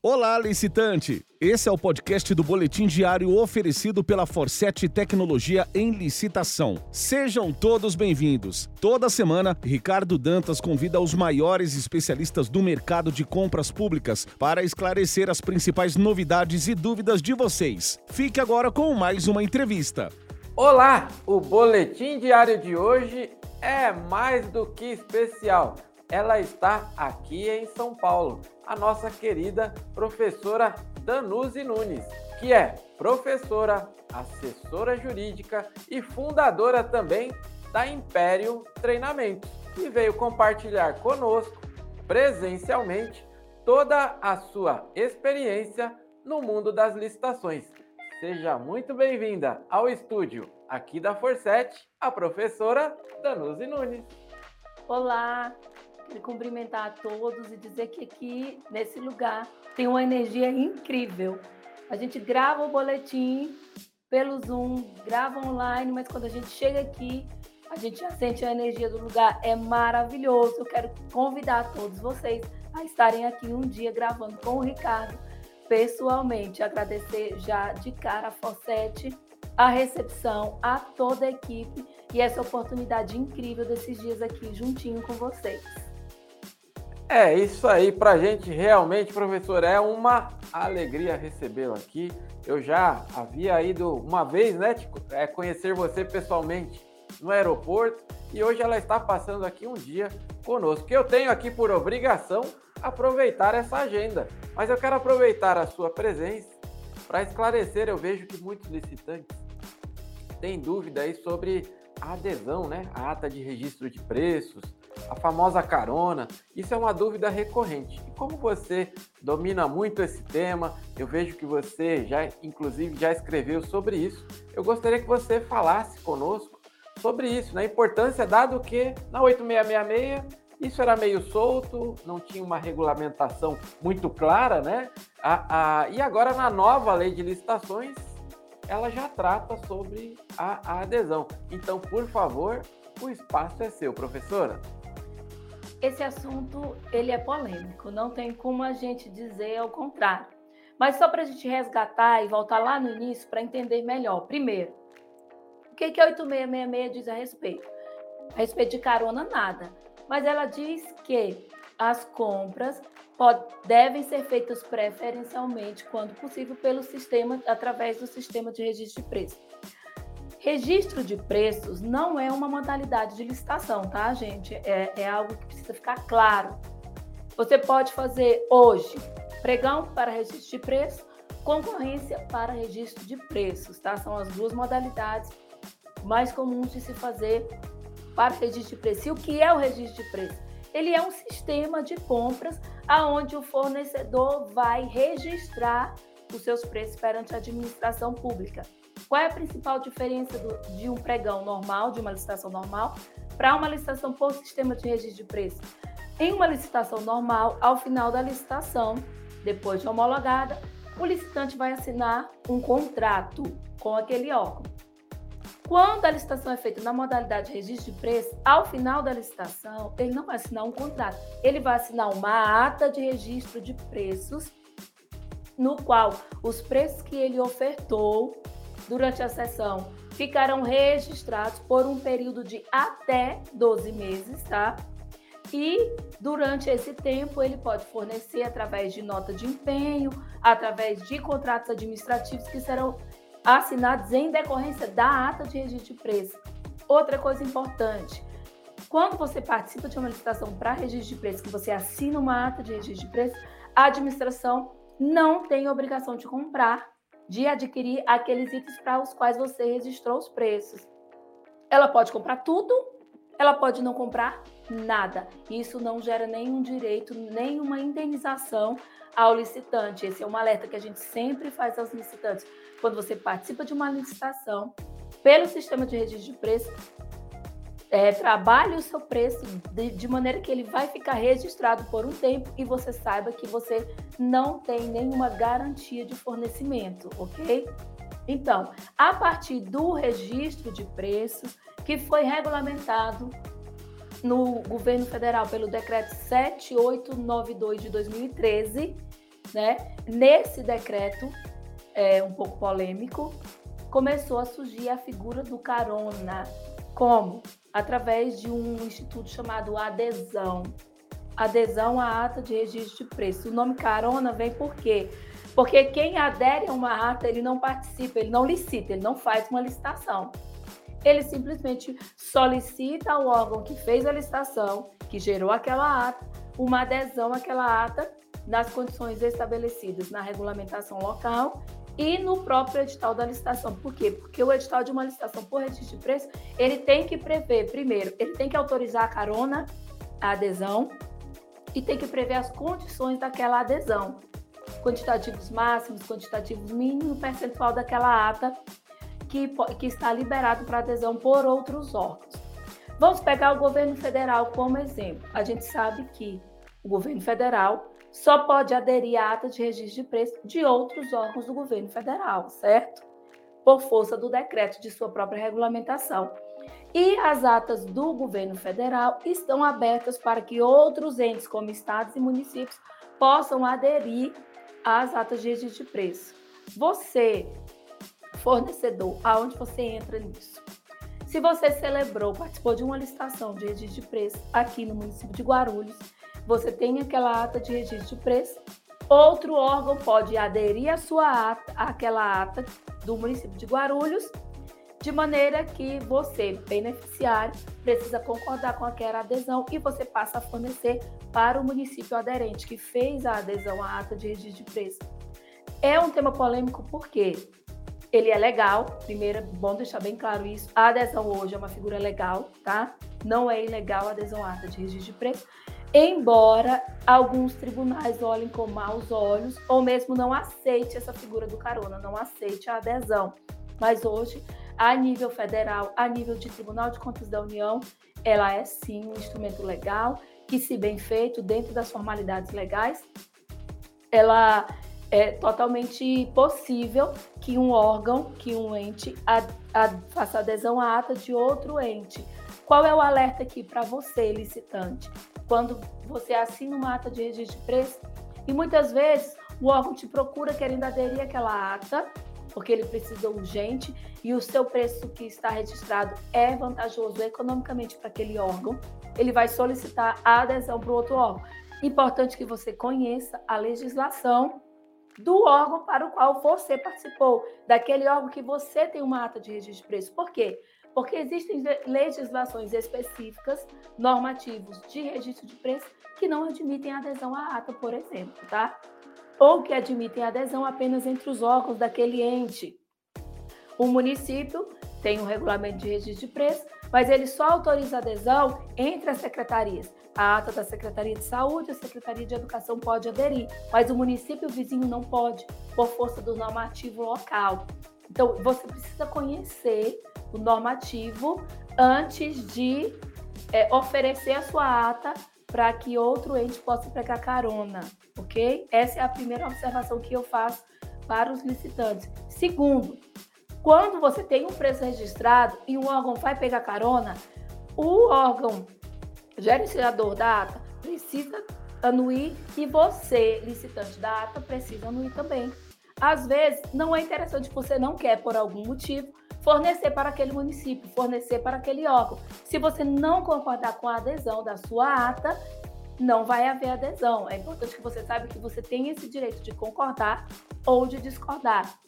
Olá, licitante! Esse é o podcast do Boletim Diário oferecido pela Forset Tecnologia em Licitação. Sejam todos bem-vindos. Toda semana, Ricardo Dantas convida os maiores especialistas do mercado de compras públicas para esclarecer as principais novidades e dúvidas de vocês. Fique agora com mais uma entrevista. Olá! O Boletim Diário de hoje é mais do que especial ela está aqui em São Paulo, a nossa querida professora Danuzi Nunes, que é professora, assessora jurídica e fundadora também da Império Treinamentos, e veio compartilhar conosco presencialmente toda a sua experiência no mundo das licitações. Seja muito bem-vinda ao estúdio aqui da Forset, a professora Danuzi Nunes. Olá, cumprimentar a todos e dizer que aqui, nesse lugar, tem uma energia incrível. A gente grava o boletim pelo Zoom, grava online, mas quando a gente chega aqui, a gente já sente a energia do lugar. É maravilhoso. Eu quero convidar todos vocês a estarem aqui um dia gravando com o Ricardo pessoalmente. Agradecer já de cara a Fossete, a recepção, a toda a equipe e essa oportunidade incrível desses dias aqui juntinho com vocês. É isso aí, para gente realmente, professor, é uma alegria recebê-lo aqui. Eu já havia ido uma vez, né, é, conhecer você pessoalmente no aeroporto e hoje ela está passando aqui um dia conosco. Eu tenho aqui por obrigação aproveitar essa agenda, mas eu quero aproveitar a sua presença para esclarecer. Eu vejo que muitos licitantes têm dúvida aí sobre a adesão, né, a ata de registro de preços a famosa carona. Isso é uma dúvida recorrente. E como você domina muito esse tema, eu vejo que você já, inclusive, já escreveu sobre isso. Eu gostaria que você falasse conosco sobre isso, na né? importância, dado que na 8666 isso era meio solto, não tinha uma regulamentação muito clara, né? A, a, e agora na nova lei de licitações, ela já trata sobre a, a adesão. Então, por favor, o espaço é seu, professora esse assunto ele é polêmico, não tem como a gente dizer ao contrário. Mas só para a gente resgatar e voltar lá no início para entender melhor. Primeiro, o que, que a 8666 diz a respeito? A respeito de carona, nada. Mas ela diz que as compras pode, devem ser feitas preferencialmente, quando possível, pelo sistema, através do sistema de registro de preço. Registro de preços não é uma modalidade de licitação, tá, gente? É, é algo que precisa ficar claro. Você pode fazer hoje pregão para registro de preço, concorrência para registro de preços, tá? São as duas modalidades mais comuns de se fazer para registro de preço. E o que é o registro de preço? Ele é um sistema de compras aonde o fornecedor vai registrar os seus preços perante a administração pública. Qual é a principal diferença do, de um pregão normal, de uma licitação normal, para uma licitação por sistema de registro de preço? Em uma licitação normal, ao final da licitação, depois de homologada, o licitante vai assinar um contrato com aquele órgão. Quando a licitação é feita na modalidade de registro de preço, ao final da licitação, ele não vai assinar um contrato, ele vai assinar uma ata de registro de preços, no qual os preços que ele ofertou durante a sessão ficarão registrados por um período de até 12 meses, tá? E durante esse tempo ele pode fornecer através de nota de empenho, através de contratos administrativos que serão assinados em decorrência da ata de registro de preço. Outra coisa importante, quando você participa de uma licitação para registro de preço, que você assina uma ata de registro de preço, a administração não tem obrigação de comprar de adquirir aqueles itens para os quais você registrou os preços. Ela pode comprar tudo, ela pode não comprar nada. Isso não gera nenhum direito, nenhuma indenização ao licitante. Esse é um alerta que a gente sempre faz aos licitantes. Quando você participa de uma licitação pelo sistema de registro de preço, é, trabalhe o seu preço de, de, maneira que ele vai ficar registrado por um tempo e você saiba que você não tem nenhuma garantia de fornecimento, ok? Então, a partir do registro de preços, que foi regulamentado no governo federal pelo decreto 7892 de 2013, né? Nesse decreto, é, um pouco polêmico, começou a surgir a figura do carona. Como? Através de um instituto chamado adesão. Adesão à ata de registro de preço. O nome carona vem por quê? Porque quem adere a uma ata, ele não participa, ele não licita, ele não faz uma licitação. Ele simplesmente solicita ao órgão que fez a licitação, que gerou aquela ata, uma adesão àquela ata nas condições estabelecidas na regulamentação local e no próprio edital da licitação. Por quê? Porque o edital de uma licitação por registro de preço, ele tem que prever, primeiro, ele tem que autorizar a carona, a adesão, e tem que prever as condições daquela adesão. Quantitativos máximos, quantitativos mínimos, percentual daquela ata que, que está liberado para adesão por outros órgãos. Vamos pegar o governo federal como exemplo. A gente sabe que o governo federal só pode aderir à ata de registro de preço de outros órgãos do governo federal, certo? Por força do decreto de sua própria regulamentação. E as atas do governo federal estão abertas para que outros entes, como estados e municípios, possam aderir às atas de registro de preço. Você, fornecedor, aonde você entra nisso? Se você celebrou, participou de uma licitação de registro de preço aqui no município de Guarulhos, você tem aquela ata de registro de preço, outro órgão pode aderir à sua ata, àquela ata do município de Guarulhos, de maneira que você, beneficiário, precisa concordar com aquela adesão e você passa a fornecer para o município aderente que fez a adesão à ata de registro de preço. É um tema polêmico porque ele é legal, primeiro é bom deixar bem claro isso. A adesão hoje é uma figura legal, tá? Não é ilegal a adesão à ata de registro de preço embora alguns tribunais olhem com maus olhos ou mesmo não aceite essa figura do carona, não aceite a adesão. Mas hoje, a nível federal, a nível de Tribunal de Contas da União, ela é sim um instrumento legal que, se bem feito dentro das formalidades legais, ela é totalmente possível que um órgão, que um ente faça adesão à ata de outro ente. Qual é o alerta aqui para você, licitante? quando você assina uma ata de registro de preço e muitas vezes o órgão te procura querendo aderir àquela ata, porque ele precisa urgente e o seu preço que está registrado é vantajoso economicamente para aquele órgão, ele vai solicitar a adesão para o outro órgão. Importante que você conheça a legislação do órgão para o qual você participou, daquele órgão que você tem uma ata de registro de preço. Por quê? porque existem legislações específicas, normativos de registro de preço, que não admitem adesão à ata, por exemplo, tá? Ou que admitem adesão apenas entre os órgãos daquele ente. O município tem um regulamento de registro de preço, mas ele só autoriza adesão entre as secretarias. A ata da Secretaria de Saúde, a Secretaria de Educação pode aderir, mas o município vizinho não pode, por força do normativo local. Então, você precisa conhecer o normativo antes de é, oferecer a sua ata para que outro ente possa pegar carona, ok? Essa é a primeira observação que eu faço para os licitantes. Segundo, quando você tem um preço registrado e um órgão vai pegar carona, o órgão gerenciador da ata precisa anuir e você, licitante da ata, precisa anuir também. Às vezes, não é interessante, você não quer por algum motivo, fornecer para aquele município, fornecer para aquele órgão. Se você não concordar com a adesão da sua ata, não vai haver adesão. É importante que você saiba que você tem esse direito de concordar ou de discordar.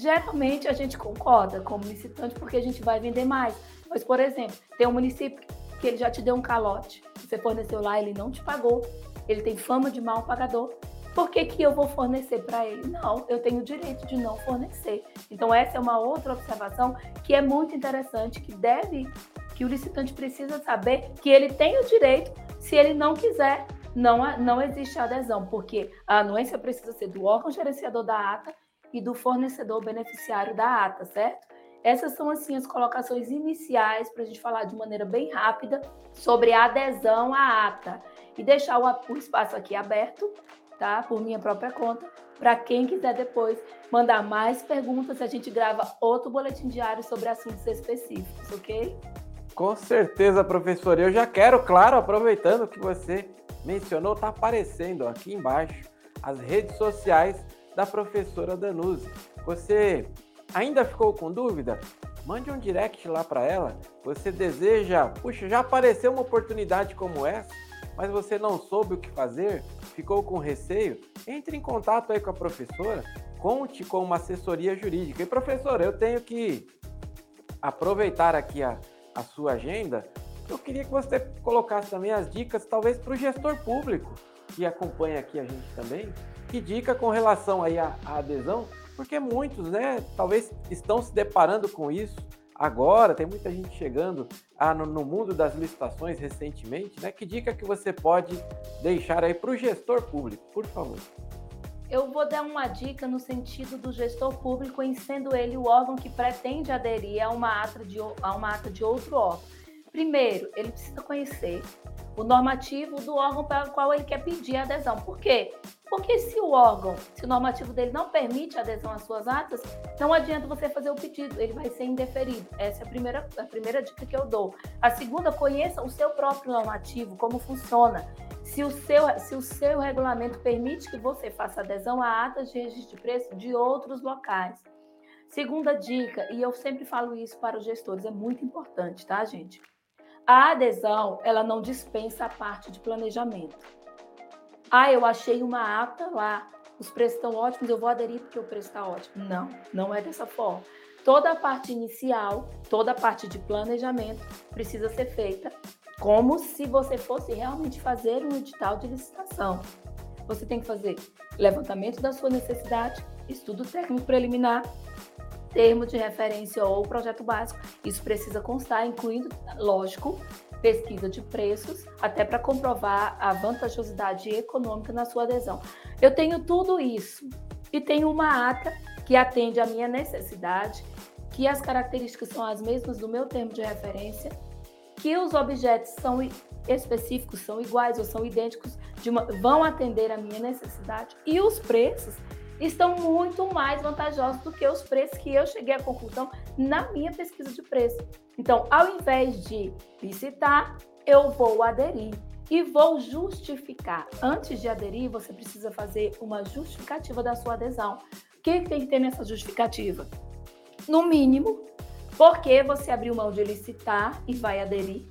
Geralmente a gente concorda como licitante porque a gente vai vender mais. Mas, por exemplo, tem um município que ele já te deu um calote, você forneceu lá, ele não te pagou, ele tem fama de mal pagador, por que, que eu vou fornecer para ele? Não, eu tenho o direito de não fornecer. Então, essa é uma outra observação que é muito interessante, que deve, que o licitante precisa saber que ele tem o direito, se ele não quiser, não, não existe adesão, porque a anuência precisa ser do órgão gerenciador da ata e do fornecedor beneficiário da ata, certo? Essas são assim as colocações iniciais para a gente falar de maneira bem rápida sobre a adesão à ata e deixar o, o espaço aqui aberto tá? Por minha própria conta. Para quem quiser depois mandar mais perguntas, a gente grava outro boletim diário sobre assuntos específicos, ok? Com certeza, professor. Eu já quero, claro, aproveitando que você mencionou, está aparecendo aqui embaixo as redes sociais da professora Danuse. Você ainda ficou com dúvida? Mande um direct lá para ela. Você deseja, puxa, já apareceu uma oportunidade como essa, mas você não soube o que fazer, ficou com receio? Entre em contato aí com a professora, conte com uma assessoria jurídica. E professora, eu tenho que aproveitar aqui a, a sua agenda. Eu queria que você colocasse também as dicas, talvez para o gestor público que acompanha aqui a gente também. Que dica com relação aí à, à adesão porque muitos, né, talvez estão se deparando com isso agora, tem muita gente chegando ah, no, no, mundo das licitações recentemente, né? Que dica que você pode deixar aí para o gestor público, por favor? Eu vou dar uma dica no sentido do gestor público em sendo ele o órgão que pretende aderir a uma ata de, a uma ata de outro órgão. Primeiro, ele precisa conhecer o normativo do órgão para o qual ele quer pedir adesão. Por quê? Porque se o órgão, se o normativo dele não permite adesão às suas atas, não adianta você fazer o pedido, ele vai ser indeferido. Essa é a primeira, a primeira dica que eu dou. A segunda, conheça o seu próprio normativo, como funciona. Se o, seu, se o seu regulamento permite que você faça adesão a atas de registro de preço de outros locais. Segunda dica, e eu sempre falo isso para os gestores, é muito importante, tá, gente? A adesão, ela não dispensa a parte de planejamento. Ah, eu achei uma ata lá, os preços estão ótimos, eu vou aderir porque o preço está ótimo. Não, não é dessa forma. Toda a parte inicial, toda a parte de planejamento precisa ser feita como se você fosse realmente fazer um edital de licitação. Você tem que fazer levantamento da sua necessidade, estudo técnico preliminar, termo de referência ou projeto básico. Isso precisa constar, incluindo, lógico, pesquisa de preços, até para comprovar a vantajosidade econômica na sua adesão. Eu tenho tudo isso e tenho uma ata que atende à minha necessidade, que as características são as mesmas do meu termo de referência, que os objetos são específicos, são iguais ou são idênticos, uma, vão atender à minha necessidade e os preços estão muito mais vantajosos do que os preços que eu cheguei à conclusão na minha pesquisa de preço. Então, ao invés de licitar, eu vou aderir e vou justificar. Antes de aderir, você precisa fazer uma justificativa da sua adesão. O que tem que ter nessa justificativa? No mínimo, porque você abriu mão de licitar e vai aderir.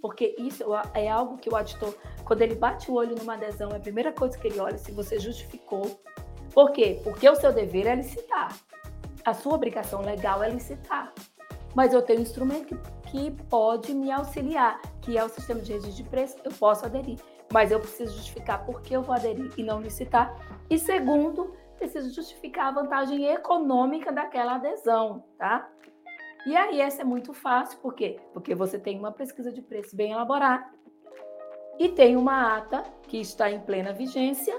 Porque isso é algo que o auditor, quando ele bate o olho numa adesão, é a primeira coisa que ele olha se você justificou por quê? Porque o seu dever é licitar. A sua obrigação legal é licitar. Mas eu tenho um instrumento que, pode me auxiliar, que é o sistema de registro de preço, eu posso aderir. Mas eu preciso justificar por que eu vou aderir e não licitar. E segundo, preciso justificar a vantagem econômica daquela adesão, tá? E aí essa é muito fácil, por quê? Porque você tem uma pesquisa de preço bem elaborada e tem uma ata que está em plena vigência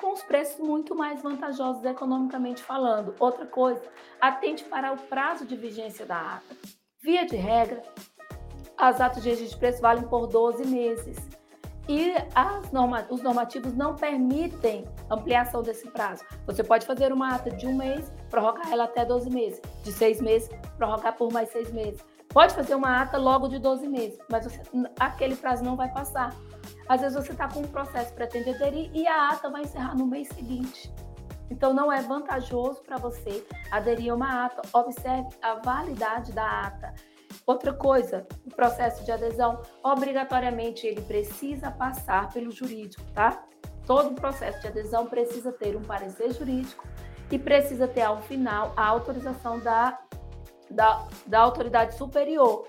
com os preços muito mais vantajosos economicamente falando. Outra coisa, atente para o prazo de vigência da ata. Via de regra, as atas de registro de preço valem por 12 meses. E norma, os normativos não permitem ampliação desse prazo. Você pode fazer uma ata de um mês, prorrogar ela até 12 meses. De seis meses, prorrogar por mais seis meses. Pode fazer uma ata logo de 12 meses, mas você, aquele prazo não vai passar. Às vezes você está com um processo pretende aderir e a ata vai encerrar no mês seguinte. Então não é vantajoso para você aderir a uma ata. Observe a validade da ata. Outra coisa, o processo de adesão, obrigatoriamente ele precisa passar pelo jurídico, tá? Todo processo de adesão precisa ter um parecer jurídico e precisa ter ao final a autorização da, da, da autoridade superior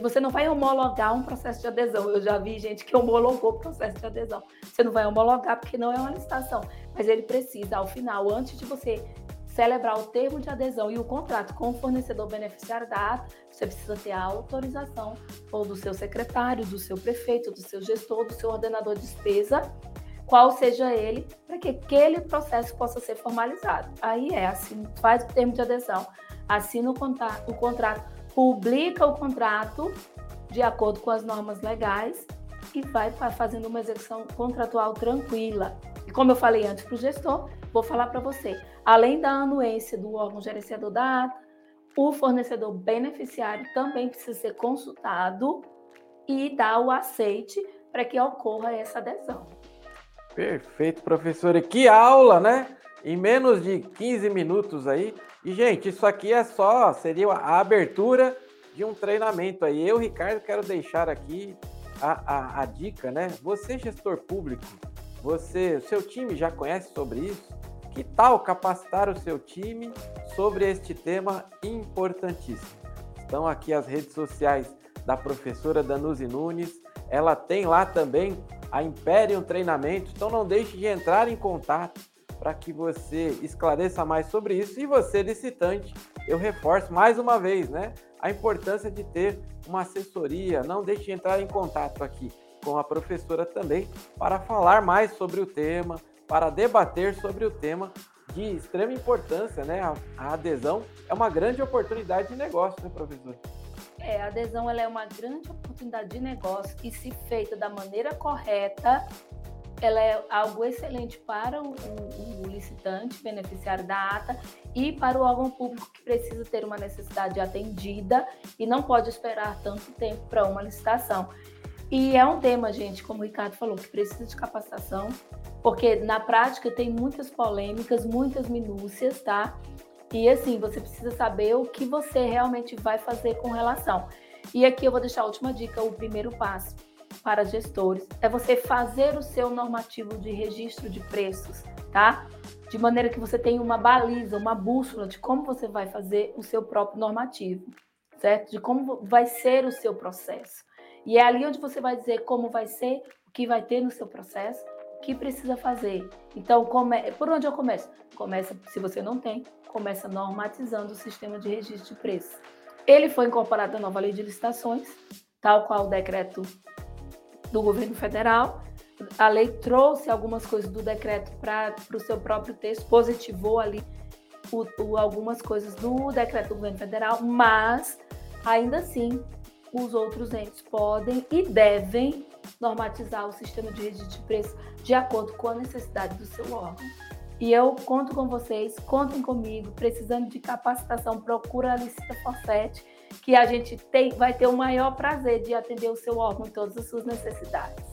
você não vai homologar um processo de adesão. Eu já vi gente que homologou o processo de adesão. Você não vai homologar porque não é uma licitação, mas ele precisa, ao final, antes de você celebrar o termo de adesão e o contrato com o fornecedor beneficiário da ata, você precisa ter a autorização ou do seu secretário, do seu prefeito, do seu gestor, do seu ordenador de despesa, qual seja ele, para que aquele processo possa ser formalizado. Aí é assim, faz o termo de adesão, assina o contrato, o contrato publica o contrato de acordo com as normas legais e vai fazendo uma execução contratual tranquila. E como eu falei antes para o gestor, vou falar para você, além da anuência do órgão gerenciador da ata, o fornecedor beneficiário também precisa ser consultado e dar o aceite para que ocorra essa adesão. Perfeito, professor. E que aula, né? Em menos de 15 minutos aí. E, gente, isso aqui é só, seria a abertura de um treinamento aí. Eu, Ricardo, quero deixar aqui a, a, a dica, né? Você, gestor público, você, seu time já conhece sobre isso? Que tal capacitar o seu time sobre este tema importantíssimo? Estão aqui as redes sociais da professora Danuzi Nunes. Ela tem lá também a Imperium Treinamento, então não deixe de entrar em contato para que você esclareça mais sobre isso. E você, licitante, eu reforço mais uma vez, né? A importância de ter uma assessoria. Não deixe de entrar em contato aqui com a professora também para falar mais sobre o tema, para debater sobre o tema de extrema importância, né? A, adesão é uma grande oportunidade de negócio, né, professor? É, a adesão ela é uma grande oportunidade de negócio e se feita da maneira correta, ela é algo excelente para o, o, o, licitante, beneficiário da ata, e para o órgão público que precisa ter uma necessidade atendida e não pode esperar tanto tempo para uma licitação. E é um tema, gente, como o Ricardo falou, que precisa de capacitação, porque na prática tem muitas polêmicas, muitas minúcias, tá? E assim, você precisa saber o que você realmente vai fazer com relação. E aqui eu vou deixar a última dica, o primeiro passo para gestores é você fazer o seu normativo de registro de preços, tá? De maneira que você tenha uma baliza, uma bússola de como você vai fazer o seu próprio normativo, certo? De como vai ser o seu processo. E é ali onde você vai dizer como vai ser, o que vai ter no seu processo, o que precisa fazer. Então, por onde eu começo? Começa, se você não tem, começa normatizando o sistema de registro de preços. Ele foi incorporado à nova lei de licitações, tal qual o decreto do governo federal. A lei trouxe algumas coisas do decreto para o seu próprio texto, positivou ali o, o, algumas coisas do decreto do governo federal, mas ainda assim os outros entes podem e devem normatizar o sistema de registro de preço de acordo com a necessidade do seu órgão. E eu conto com vocês, contem comigo, precisando de capacitação, procura a Licita Forset, que a gente tem, vai ter o maior prazer de atender o seu órgão em todas as suas necessidades.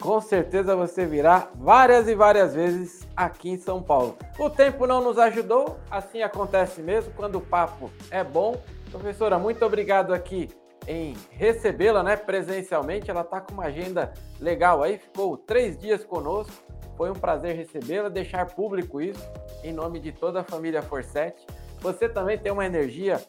Com certeza você virá várias e várias vezes aqui em São Paulo. O tempo não nos ajudou, assim acontece mesmo quando o papo é bom. Professora, muito obrigado aqui em recebê-la né, presencialmente. Ela está com uma agenda legal aí, ficou três dias conosco. Foi um prazer recebê-la, deixar público isso em nome de toda a família Forset. Você também tem uma energia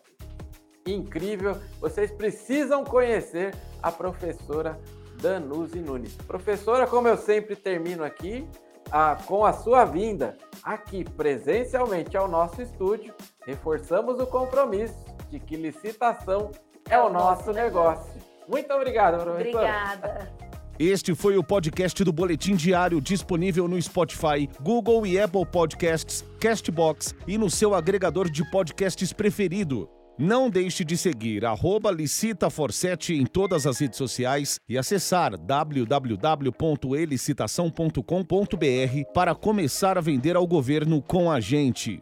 incrível. Vocês precisam conhecer a professora Danuzi Nunes. Professora, como eu sempre termino aqui, a, com a sua vinda aqui presencialmente ao nosso estúdio, reforçamos o compromisso de que licitação é, é o nosso negócio. Muito obrigado, professora. Obrigada. Este foi o podcast do Boletim Diário disponível no Spotify, Google e Apple Podcasts, Castbox e no seu agregador de podcasts preferido. Não deixe de seguir arroba licitaforset em todas as redes sociais e acessar www.elicitação.com.br para começar a vender ao governo com a gente.